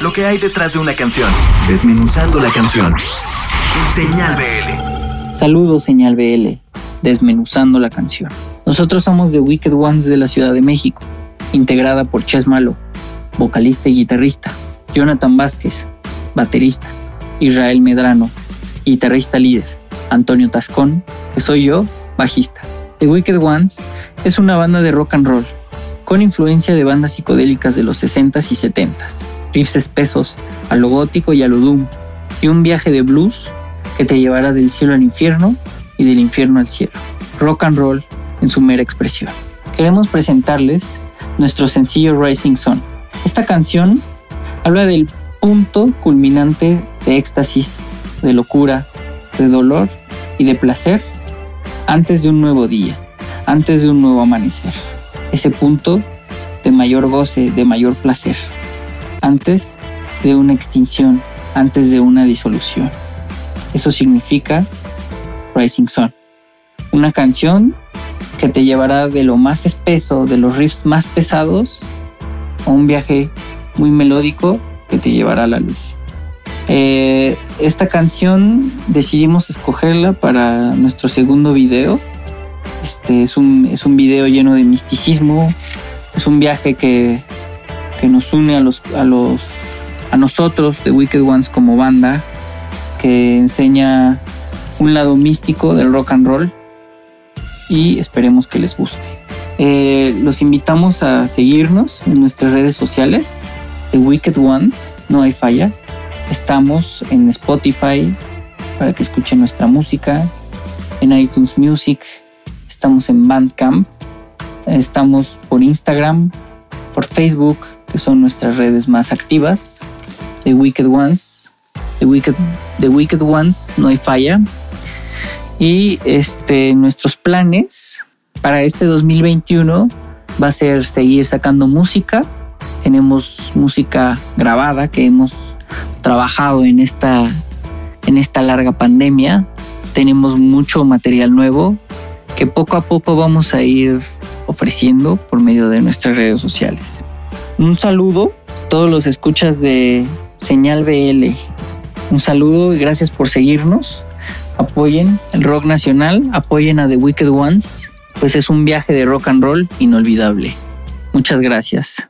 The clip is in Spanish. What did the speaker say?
lo que hay detrás de una canción, desmenuzando la canción. Señal BL. Saludos, Señal BL, desmenuzando la canción. Nosotros somos The Wicked Ones de la Ciudad de México, integrada por Ches Malo, vocalista y guitarrista, Jonathan Vázquez, baterista, Israel Medrano, guitarrista líder, Antonio Tascón, que soy yo, bajista. The Wicked Ones es una banda de rock and roll, con influencia de bandas psicodélicas de los 60s y 70s, riffs espesos, a lo gótico y a lo doom, y un viaje de blues que te llevará del cielo al infierno y del infierno al cielo. Rock and roll en su mera expresión. Queremos presentarles nuestro sencillo Rising Sun. Esta canción habla del punto culminante de éxtasis, de locura, de dolor y de placer antes de un nuevo día, antes de un nuevo amanecer. Ese punto de mayor goce, de mayor placer, antes de una extinción, antes de una disolución. Eso significa Rising Sun. Una canción que te llevará de lo más espeso, de los riffs más pesados, a un viaje muy melódico que te llevará a la luz. Eh, esta canción decidimos escogerla para nuestro segundo video. Este es un, es un video lleno de misticismo, es un viaje que, que nos une a los, a los a nosotros de Wicked Ones como banda, que enseña un lado místico del rock and roll y esperemos que les guste. Eh, los invitamos a seguirnos en nuestras redes sociales, The Wicked Ones, no hay falla. Estamos en Spotify para que escuchen nuestra música, en iTunes Music, estamos en Bandcamp, estamos por Instagram, por Facebook, que son nuestras redes más activas, The Wicked Ones, The Wicked, The Wicked Ones, no hay falla. Y este, nuestros planes para este 2021 va a ser seguir sacando música. Tenemos música grabada que hemos trabajado en esta, en esta larga pandemia. Tenemos mucho material nuevo que poco a poco vamos a ir ofreciendo por medio de nuestras redes sociales. Un saludo a todos los escuchas de Señal BL. Un saludo y gracias por seguirnos. Apoyen el rock nacional, apoyen a The Wicked Ones, pues es un viaje de rock and roll inolvidable. Muchas gracias.